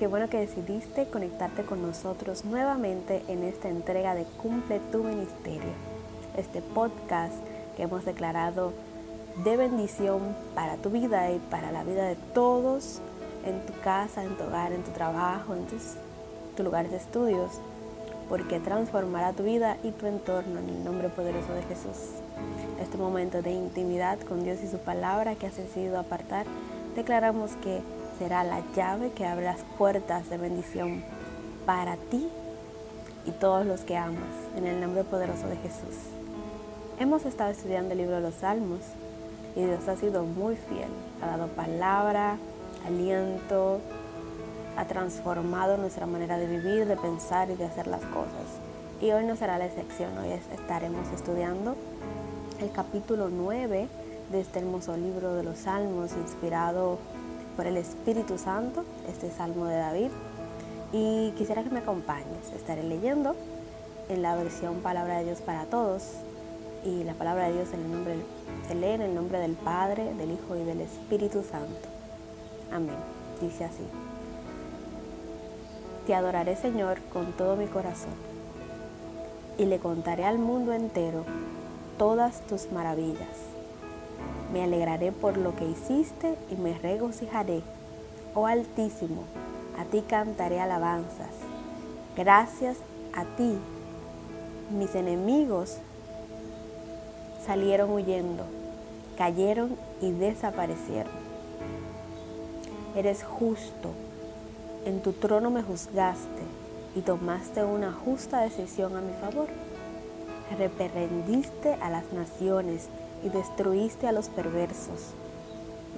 Qué bueno que decidiste conectarte con nosotros nuevamente en esta entrega de Cumple tu Ministerio, este podcast que hemos declarado de bendición para tu vida y para la vida de todos en tu casa, en tu hogar, en tu trabajo, en tus, tu lugares de estudios, porque transformará tu vida y tu entorno en el nombre poderoso de Jesús. Este momento de intimidad con Dios y su palabra que has decidido apartar, declaramos que será la llave que abre las puertas de bendición para ti y todos los que amas, en el nombre poderoso de Jesús. Hemos estado estudiando el libro de los Salmos y Dios ha sido muy fiel, ha dado palabra, aliento, ha transformado nuestra manera de vivir, de pensar y de hacer las cosas. Y hoy no será la excepción, hoy estaremos estudiando el capítulo 9 de este hermoso libro de los Salmos, inspirado por el Espíritu Santo, este Salmo de David. Y quisiera que me acompañes, estaré leyendo en la versión Palabra de Dios para Todos. Y la palabra de Dios en el nombre, se lee en el nombre del Padre, del Hijo y del Espíritu Santo. Amén. Dice así. Te adoraré Señor con todo mi corazón y le contaré al mundo entero todas tus maravillas. Me alegraré por lo que hiciste y me regocijaré. Oh Altísimo, a ti cantaré alabanzas. Gracias a ti, mis enemigos salieron huyendo, cayeron y desaparecieron. Eres justo. En tu trono me juzgaste y tomaste una justa decisión a mi favor. Reprendiste a las naciones y destruiste a los perversos.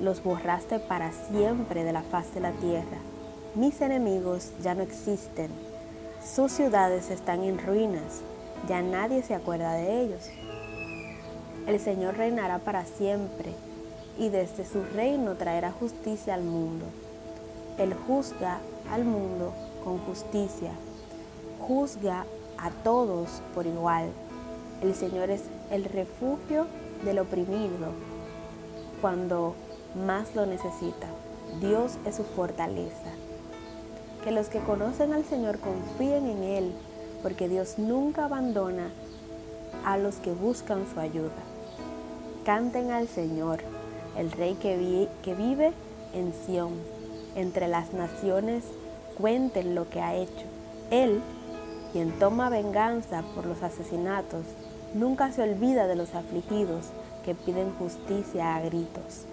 Los borraste para siempre de la faz de la tierra. Mis enemigos ya no existen. Sus ciudades están en ruinas. Ya nadie se acuerda de ellos. El Señor reinará para siempre y desde su reino traerá justicia al mundo. Él juzga al mundo con justicia, juzga a todos por igual. El Señor es el refugio del oprimido cuando más lo necesita. Dios es su fortaleza. Que los que conocen al Señor confíen en Él, porque Dios nunca abandona a los que buscan su ayuda. Canten al Señor el rey que, vive en Sión. Entre las naciones cuenten lo que ha hecho. Él, quien toma venganza por los asesinatos, nunca se olvida de los afligidos que piden justicia a gritos.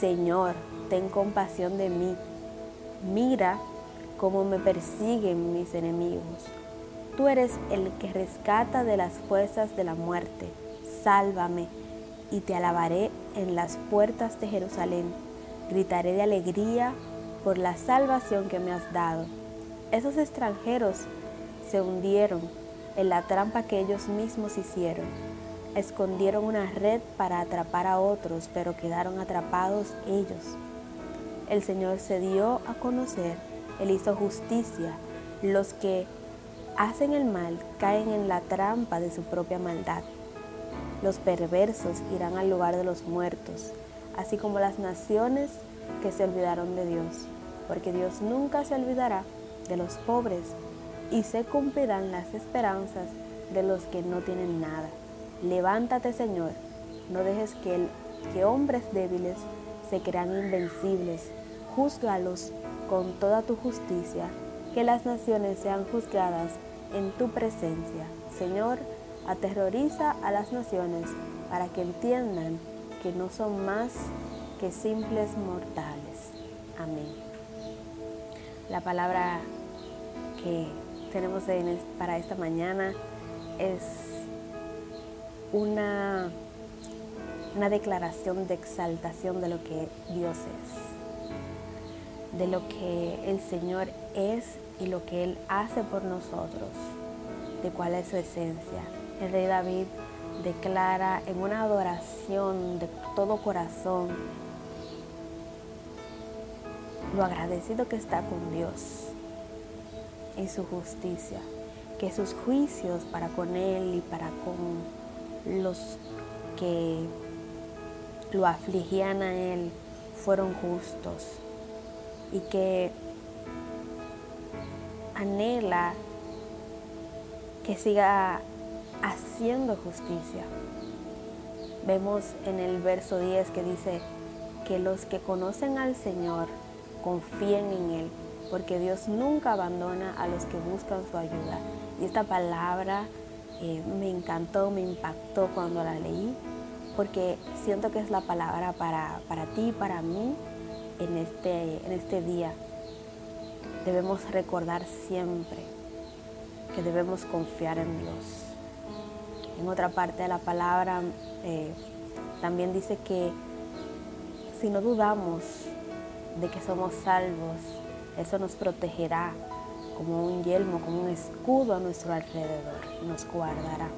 Señor, ten compasión de mí. Mira cómo me persiguen mis enemigos. Tú eres el que rescata de las fuerzas de la muerte. Sálvame y te alabaré en las puertas de Jerusalén. Gritaré de alegría por la salvación que me has dado. Esos extranjeros se hundieron en la trampa que ellos mismos hicieron. Escondieron una red para atrapar a otros, pero quedaron atrapados ellos. El Señor se dio a conocer, Él hizo justicia. Los que hacen el mal caen en la trampa de su propia maldad. Los perversos irán al lugar de los muertos, así como las naciones que se olvidaron de Dios, porque Dios nunca se olvidará de los pobres y se cumplirán las esperanzas de los que no tienen nada. Levántate, Señor, no dejes que, que hombres débiles se crean invencibles. Júzgalos con toda tu justicia, que las naciones sean juzgadas en tu presencia. Señor, aterroriza a las naciones para que entiendan que no son más que simples mortales. Amén. La palabra que tenemos para esta mañana es una, una declaración de exaltación de lo que Dios es, de lo que el Señor es y lo que Él hace por nosotros, de cuál es su esencia. El rey David declara en una adoración de todo corazón lo agradecido que está con Dios y su justicia, que sus juicios para con él y para con los que lo afligían a él fueron justos y que anhela que siga haciendo justicia. Vemos en el verso 10 que dice que los que conocen al Señor confíen en Él, porque Dios nunca abandona a los que buscan su ayuda. Y esta palabra eh, me encantó, me impactó cuando la leí, porque siento que es la palabra para, para ti para mí en este, en este día. Debemos recordar siempre que debemos confiar en Dios. En otra parte de la palabra eh, también dice que si no dudamos de que somos salvos, eso nos protegerá como un yelmo, como un escudo a nuestro alrededor nos guardará.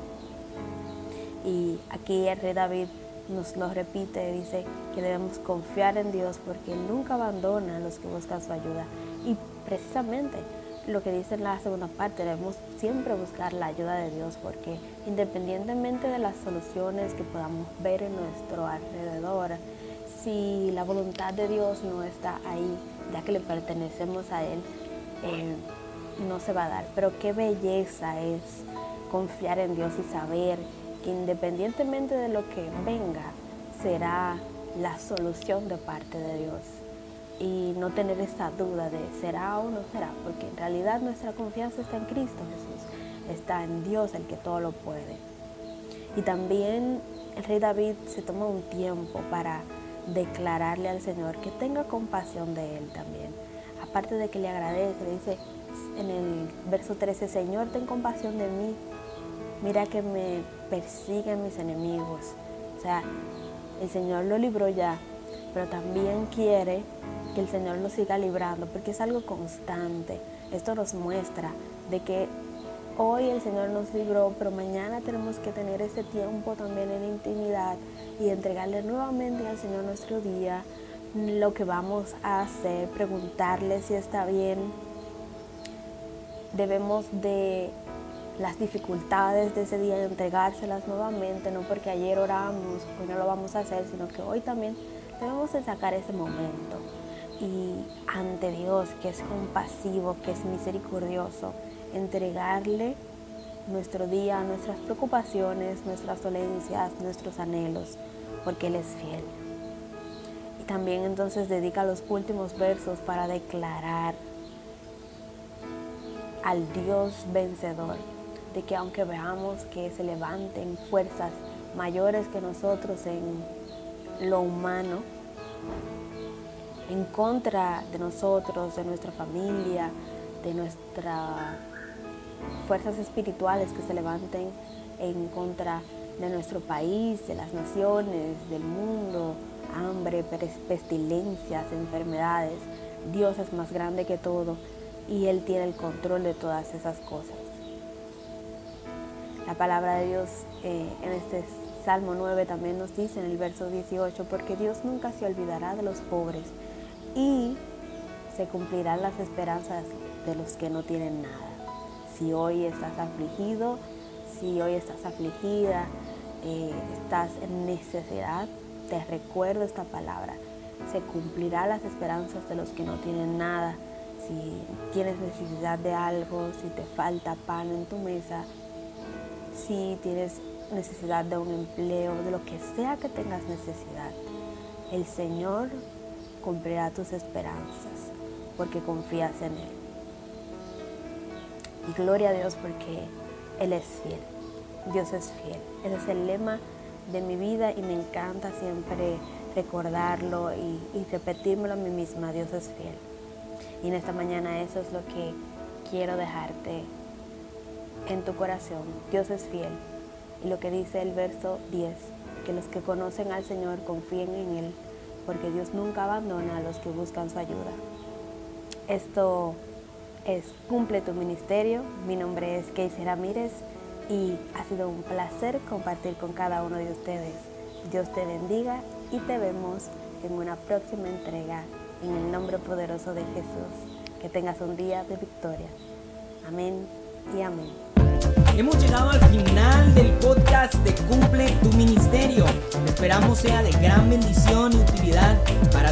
Y aquí el rey David nos lo repite, dice que debemos confiar en Dios porque Él nunca abandona a los que buscan su ayuda. Y precisamente lo que dice en la segunda parte, debemos siempre buscar la ayuda de Dios porque independientemente de las soluciones que podamos ver en nuestro alrededor, si la voluntad de Dios no está ahí, ya que le pertenecemos a Él, eh, no se va a dar. Pero qué belleza es confiar en Dios y saber que independientemente de lo que venga, será la solución de parte de Dios y no tener esa duda de será o no será, porque en realidad nuestra confianza está en Cristo Jesús, está en Dios el que todo lo puede. Y también el rey David se toma un tiempo para declararle al Señor que tenga compasión de él también. Aparte de que le agradece, le dice en el verso 13, Señor, ten compasión de mí. Mira que me persiguen mis enemigos. O sea, el Señor lo libró ya, pero también quiere que el Señor lo siga librando, porque es algo constante. Esto nos muestra de que hoy el Señor nos libró, pero mañana tenemos que tener ese tiempo también en intimidad y entregarle nuevamente al Señor nuestro día, lo que vamos a hacer, preguntarle si está bien. Debemos de las dificultades de ese día entregárselas nuevamente, no porque ayer oramos, hoy no lo vamos a hacer, sino que hoy también debemos de sacar ese momento y ante Dios, que es compasivo, que es misericordioso, entregarle nuestro día, nuestras preocupaciones, nuestras dolencias, nuestros anhelos, porque Él es fiel. Y también entonces dedica los últimos versos para declarar al Dios vencedor, de que aunque veamos que se levanten fuerzas mayores que nosotros en lo humano, en contra de nosotros, de nuestra familia, de nuestras fuerzas espirituales que se levanten en contra de nuestro país, de las naciones, del mundo, hambre, pestilencias, enfermedades. Dios es más grande que todo y Él tiene el control de todas esas cosas. La palabra de Dios eh, en este Salmo 9 también nos dice en el verso 18, porque Dios nunca se olvidará de los pobres y se cumplirán las esperanzas de los que no tienen nada. Si hoy estás afligido, si hoy estás afligida, eh, estás en necesidad, te recuerdo esta palabra. Se cumplirán las esperanzas de los que no tienen nada. Si tienes necesidad de algo, si te falta pan en tu mesa, si tienes necesidad de un empleo, de lo que sea que tengas necesidad, el Señor cumplirá tus esperanzas porque confías en Él. Y gloria a Dios porque Él es fiel. Dios es fiel. Ese es el lema de mi vida y me encanta siempre recordarlo y, y repetírmelo a mí misma. Dios es fiel. Y en esta mañana eso es lo que quiero dejarte en tu corazón. Dios es fiel. Y lo que dice el verso 10, que los que conocen al Señor confíen en Él porque Dios nunca abandona a los que buscan su ayuda. Esto es Cumple tu Ministerio. Mi nombre es Keisy Ramírez y ha sido un placer compartir con cada uno de ustedes. Dios te bendiga y te vemos en una próxima entrega en el nombre poderoso de Jesús. Que tengas un día de victoria. Amén y amén. Hemos llegado al final del podcast de Cumple tu Ministerio. Esperamos sea de gran bendición y utilidad para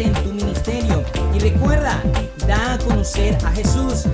en tu ministerio. Y recuerda, da a conocer a Jesús.